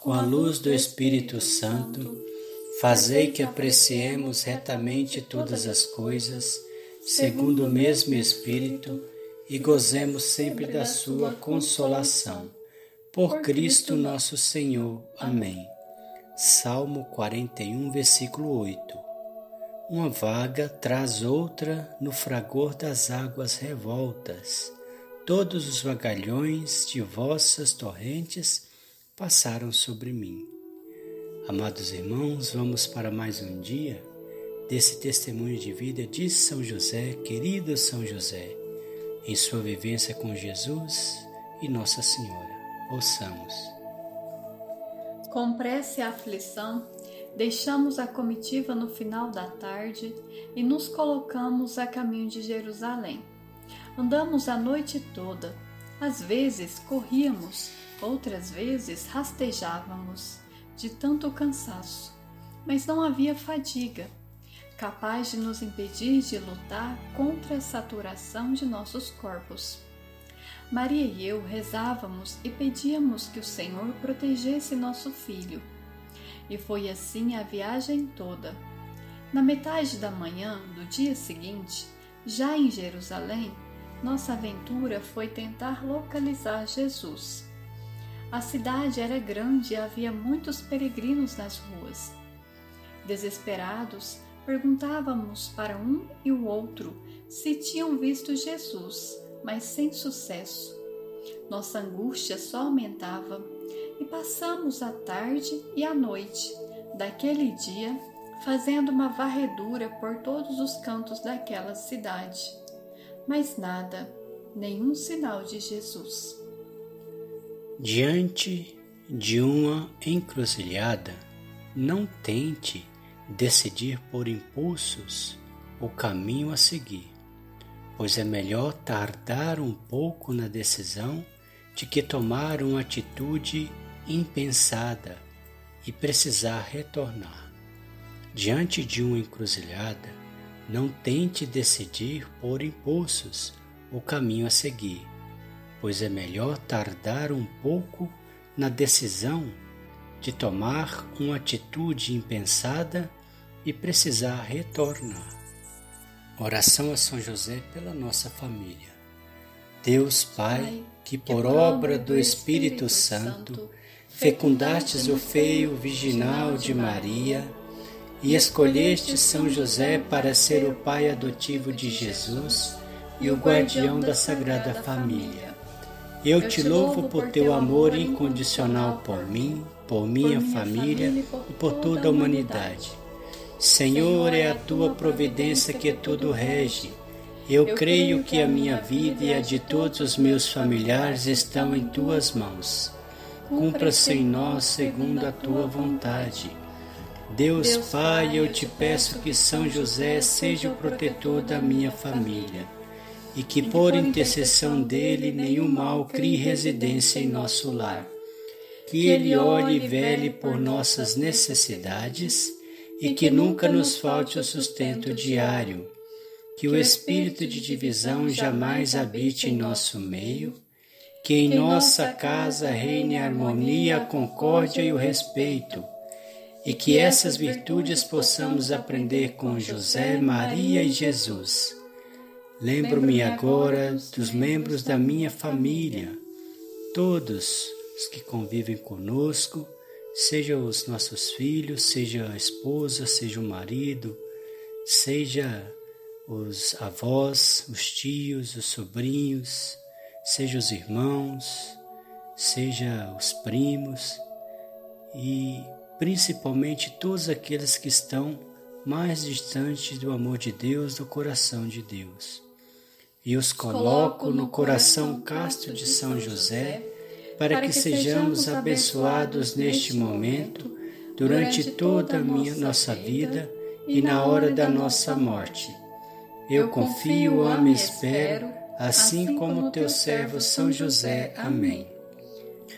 com a luz do Espírito Santo, fazei que apreciemos retamente todas as coisas, segundo o mesmo Espírito, e gozemos sempre da sua consolação. Por Cristo nosso Senhor. Amém. Salmo 41, versículo 8. Uma vaga traz outra no fragor das águas revoltas. Todos os vagalhões de vossas torrentes passaram sobre mim. Amados irmãos, vamos para mais um dia desse testemunho de vida de São José, querido São José, em sua vivência com Jesus e Nossa Senhora. Ouçamos. Com pressa e aflição, deixamos a comitiva no final da tarde e nos colocamos a caminho de Jerusalém. Andamos a noite toda, às vezes corríamos Outras vezes rastejávamos de tanto cansaço, mas não havia fadiga capaz de nos impedir de lutar contra a saturação de nossos corpos. Maria e eu rezávamos e pedíamos que o Senhor protegesse nosso filho. E foi assim a viagem toda. Na metade da manhã do dia seguinte, já em Jerusalém, nossa aventura foi tentar localizar Jesus. A cidade era grande e havia muitos peregrinos nas ruas. Desesperados, perguntávamos para um e o outro se tinham visto Jesus, mas sem sucesso. Nossa angústia só aumentava e passamos a tarde e a noite daquele dia fazendo uma varredura por todos os cantos daquela cidade. Mas nada, nenhum sinal de Jesus. Diante de uma encruzilhada, não tente decidir por impulsos o caminho a seguir, pois é melhor tardar um pouco na decisão de que tomar uma atitude impensada e precisar retornar. Diante de uma encruzilhada, não tente decidir por impulsos o caminho a seguir, pois é melhor tardar um pouco na decisão de tomar uma atitude impensada e precisar retornar. Oração a São José pela nossa família. Deus Pai, que por obra do Espírito Santo fecundastes o feio virginal de Maria e escolheste São José para ser o pai adotivo de Jesus e o guardião da Sagrada Família eu te louvo por teu amor incondicional por mim, por minha família e por toda a humanidade. Senhor, é a tua providência que tudo rege. Eu creio que a minha vida e a de todos os meus familiares estão em tuas mãos. Cumpra-se em nós segundo a tua vontade. Deus Pai, eu te peço que São José seja o protetor da minha família e que por intercessão dele nenhum mal crie residência em nosso lar. Que ele olhe e vele por nossas necessidades e que nunca nos falte o sustento diário. Que o espírito de divisão jamais habite em nosso meio. Que em nossa casa reine a harmonia, a concórdia e o respeito. E que essas virtudes possamos aprender com José, Maria e Jesus Lembro-me agora dos membros da minha família, todos os que convivem conosco, seja os nossos filhos, seja a esposa, seja o marido, seja os avós, os tios, os sobrinhos, seja os irmãos, seja os primos e principalmente todos aqueles que estão mais distantes do amor de Deus, do coração de Deus e os coloco no coração casto de São José, para que sejamos abençoados neste momento, durante toda a minha nossa vida e na hora da nossa morte. Eu confio, amo e espero, assim, assim como teu servo São José. Amém.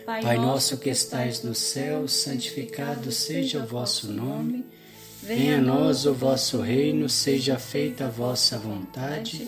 Pai nosso que estais no céu, santificado seja o vosso nome. Venha a nós o vosso reino, seja feita a vossa vontade,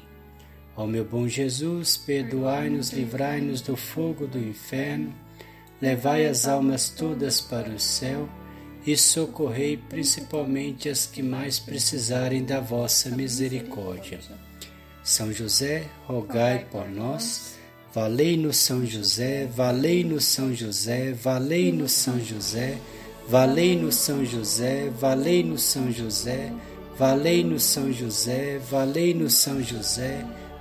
Ó meu bom Jesus, perdoai-nos, livrai-nos do fogo do inferno, levai as almas todas para o céu e socorrei principalmente as que mais precisarem da vossa misericórdia. São José, rogai por nós. Valei-nos São José, valei-nos São José, valei-nos São José, valei-nos São José, valei-nos São José, valei-nos São José, valei-nos São José.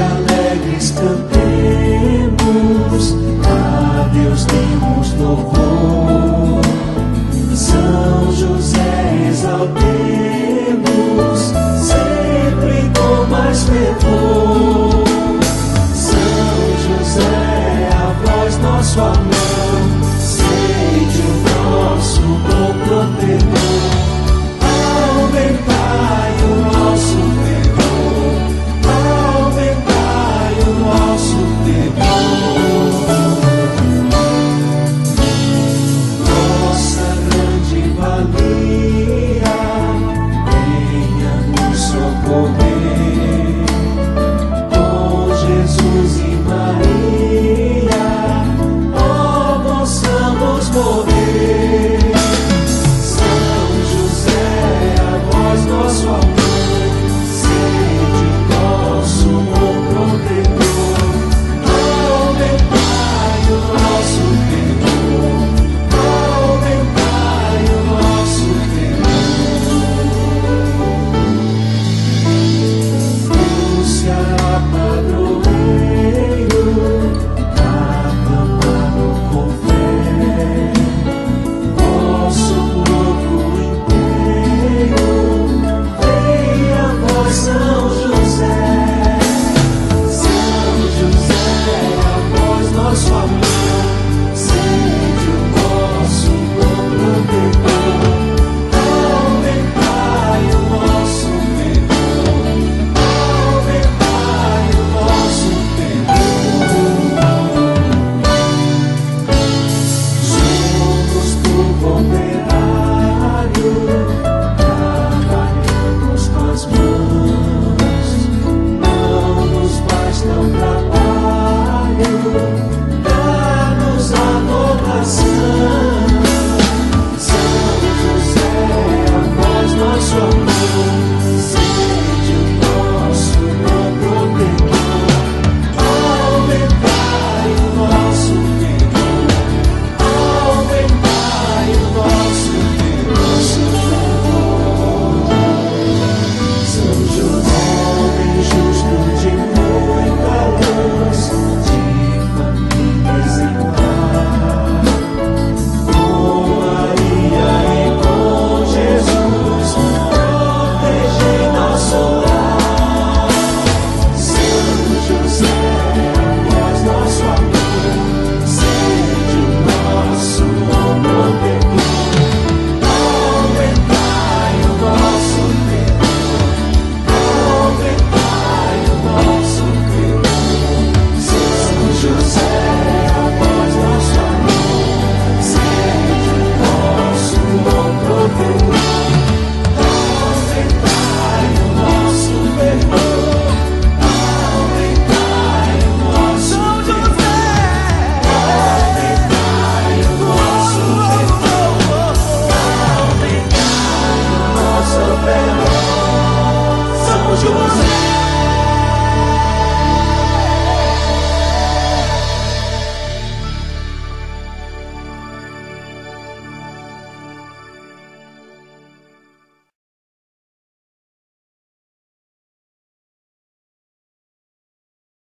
alegres cantemos, a Deus temos louvor.